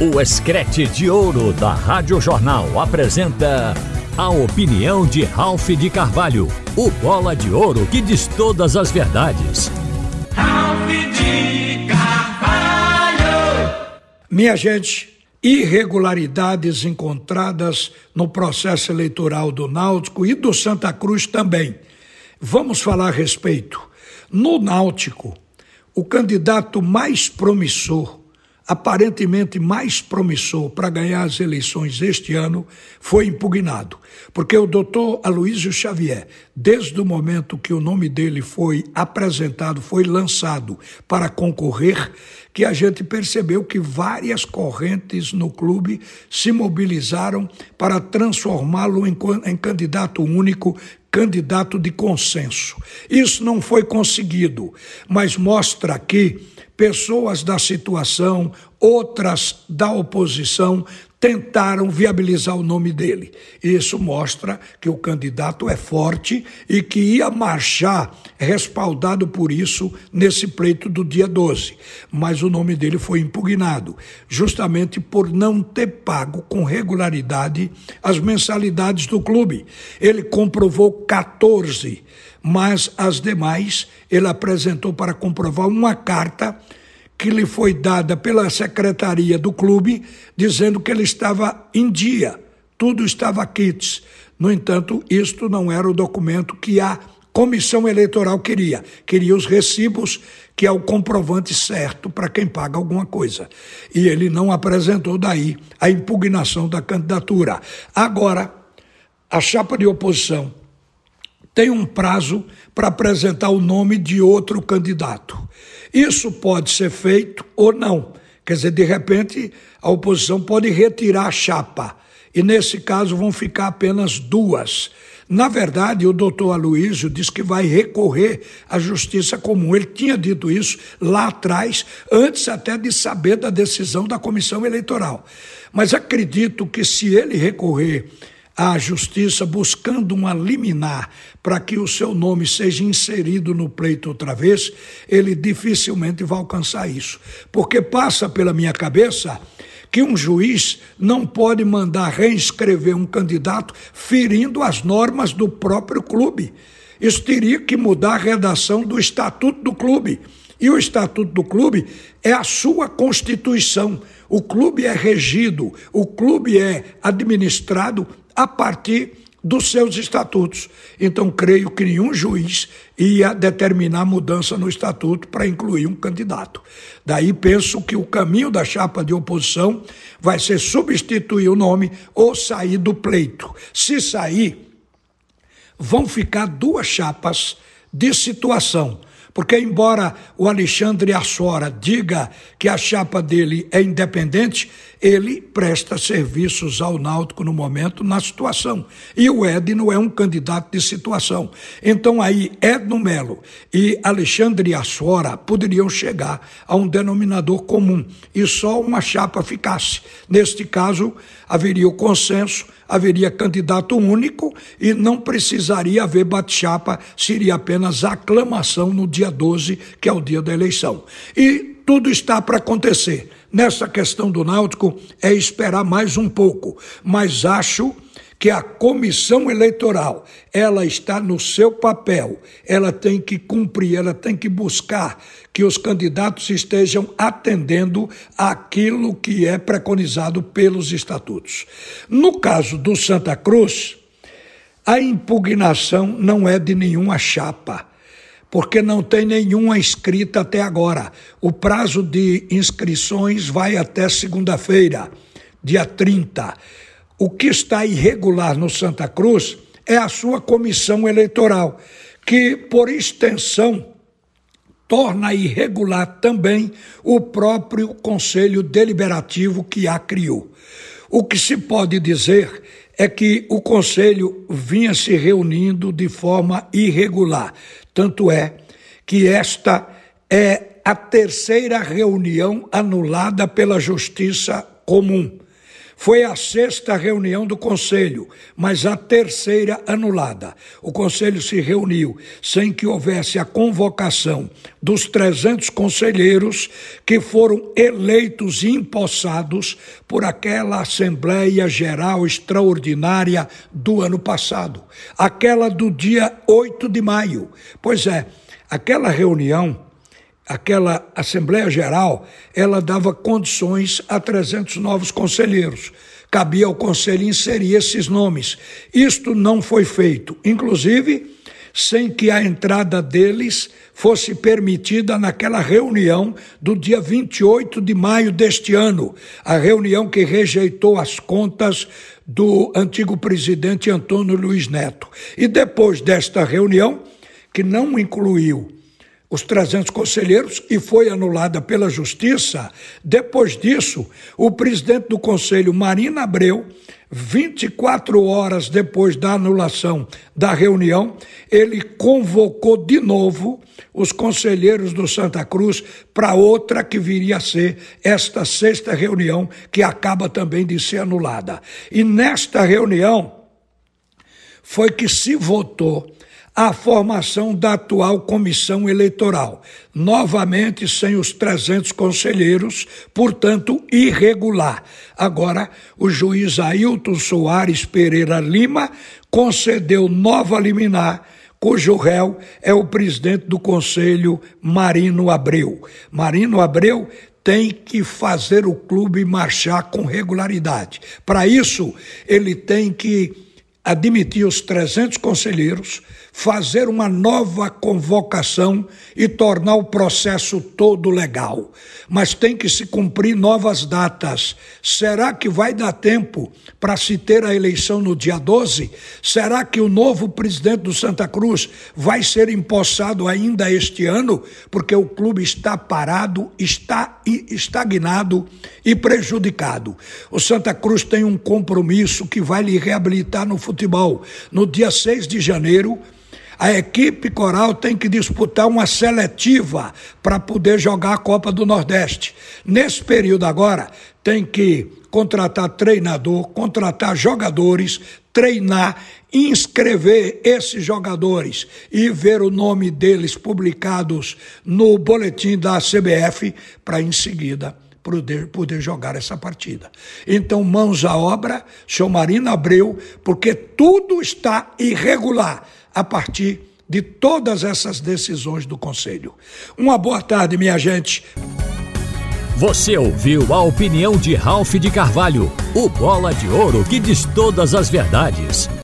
O Escrete de Ouro da Rádio Jornal apresenta a opinião de Ralph de Carvalho, o bola de ouro que diz todas as verdades. Ralph de Carvalho! Minha gente, irregularidades encontradas no processo eleitoral do Náutico e do Santa Cruz também. Vamos falar a respeito. No Náutico, o candidato mais promissor aparentemente mais promissor para ganhar as eleições este ano foi impugnado, porque o doutor Aloísio Xavier, desde o momento que o nome dele foi apresentado, foi lançado para concorrer, que a gente percebeu que várias correntes no clube se mobilizaram para transformá-lo em, em candidato único candidato de consenso. Isso não foi conseguido, mas mostra que pessoas da situação, outras da oposição, tentaram viabilizar o nome dele. Isso mostra que o candidato é forte e que ia marchar respaldado por isso nesse pleito do dia 12. Mas o nome dele foi impugnado, justamente por não ter pago com regularidade as mensalidades do clube. Ele comprovou 14, mas as demais ele apresentou para comprovar uma carta que lhe foi dada pela secretaria do clube, dizendo que ele estava em dia, tudo estava quites. No entanto, isto não era o documento que a comissão eleitoral queria. Queria os recibos, que é o comprovante certo para quem paga alguma coisa. E ele não apresentou daí a impugnação da candidatura. Agora, a chapa de oposição tem um prazo para apresentar o nome de outro candidato. Isso pode ser feito ou não. Quer dizer, de repente, a oposição pode retirar a chapa. E nesse caso vão ficar apenas duas. Na verdade, o doutor Aloysio diz que vai recorrer à justiça comum. Ele tinha dito isso lá atrás, antes até de saber da decisão da comissão eleitoral. Mas acredito que se ele recorrer à justiça buscando uma liminar para que o seu nome seja inserido no pleito outra vez, ele dificilmente vai alcançar isso. Porque passa pela minha cabeça que um juiz não pode mandar reinscrever um candidato ferindo as normas do próprio clube. Isso teria que mudar a redação do estatuto do clube. E o estatuto do clube é a sua constituição. O clube é regido, o clube é administrado a partir dos seus estatutos. Então, creio que nenhum juiz ia determinar mudança no estatuto para incluir um candidato. Daí penso que o caminho da chapa de oposição vai ser substituir o nome ou sair do pleito. Se sair, vão ficar duas chapas de situação porque, embora o Alexandre Assora diga que a chapa dele é independente, ele presta serviços ao Náutico no momento, na situação. E o Edno é um candidato de situação. Então, aí, Edno Melo e Alexandre Assora poderiam chegar a um denominador comum e só uma chapa ficasse. Neste caso, haveria o consenso haveria candidato único e não precisaria haver bate-chapa, seria apenas aclamação no dia 12, que é o dia da eleição. E tudo está para acontecer. Nessa questão do Náutico é esperar mais um pouco, mas acho que a comissão eleitoral, ela está no seu papel, ela tem que cumprir, ela tem que buscar que os candidatos estejam atendendo aquilo que é preconizado pelos estatutos. No caso do Santa Cruz, a impugnação não é de nenhuma chapa porque não tem nenhuma inscrita até agora. O prazo de inscrições vai até segunda-feira, dia 30. O que está irregular no Santa Cruz é a sua comissão eleitoral, que, por extensão, torna irregular também o próprio Conselho Deliberativo que a criou. O que se pode dizer é que o Conselho vinha se reunindo de forma irregular. Tanto é que esta é a terceira reunião anulada pela Justiça Comum Foi a sexta reunião do Conselho, mas a terceira anulada. O Conselho se reuniu sem que houvesse a convocação dos 300 conselheiros que foram eleitos e empossados por aquela Assembleia Geral Extraordinária do ano passado, aquela do dia 8 de maio. Pois é, aquela reunião aquela Assembleia Geral, ela dava condições a 300 novos conselheiros. Cabia ao conselho inserir esses nomes. Isto não foi feito, inclusive sem que a entrada deles fosse permitida naquela reunião do dia 28 de maio deste ano, a reunião que rejeitou as contas do antigo presidente Antônio Luiz Neto. E depois desta reunião, que não incluiu os 300 conselheiros e foi anulada pela Justiça. Depois disso, o presidente do Conselho, Marina Abreu, 24 horas depois da anulação da reunião, ele convocou de novo os conselheiros do Santa Cruz para outra que viria a ser esta sexta reunião, que acaba também de ser anulada. E nesta reunião foi que se votou a formação da atual comissão eleitoral, novamente sem os 300 conselheiros, portanto irregular. Agora, o juiz Ailton Soares Pereira Lima concedeu nova liminar cujo réu é o presidente do Conselho Marino Abreu. Marino Abreu tem que fazer o clube marchar com regularidade. Para isso, ele tem que admitir os 300 conselheiros, fazer uma nova convocação e tornar o processo todo legal. Mas tem que se cumprir novas datas. Será que vai dar tempo para se ter a eleição no dia 12? Será que o novo presidente do Santa Cruz vai ser empossado ainda este ano? Porque o clube está parado, está estagnado e prejudicado. O Santa Cruz tem um compromisso que vai lhe reabilitar no futebol. No dia 6 de janeiro, a equipe coral tem que disputar uma seletiva para poder jogar a Copa do Nordeste. Nesse período agora, tem que contratar treinador, contratar jogadores, treinar, inscrever esses jogadores e ver o nome deles publicados no boletim da CBF para em seguida poder, poder jogar essa partida. Então, mãos à obra, seu Marino Abreu, porque tudo está irregular a partir de todas essas decisões do Conselho. Uma boa tarde, minha gente. Você ouviu a opinião de Ralph de Carvalho, o bola de ouro que diz todas as verdades.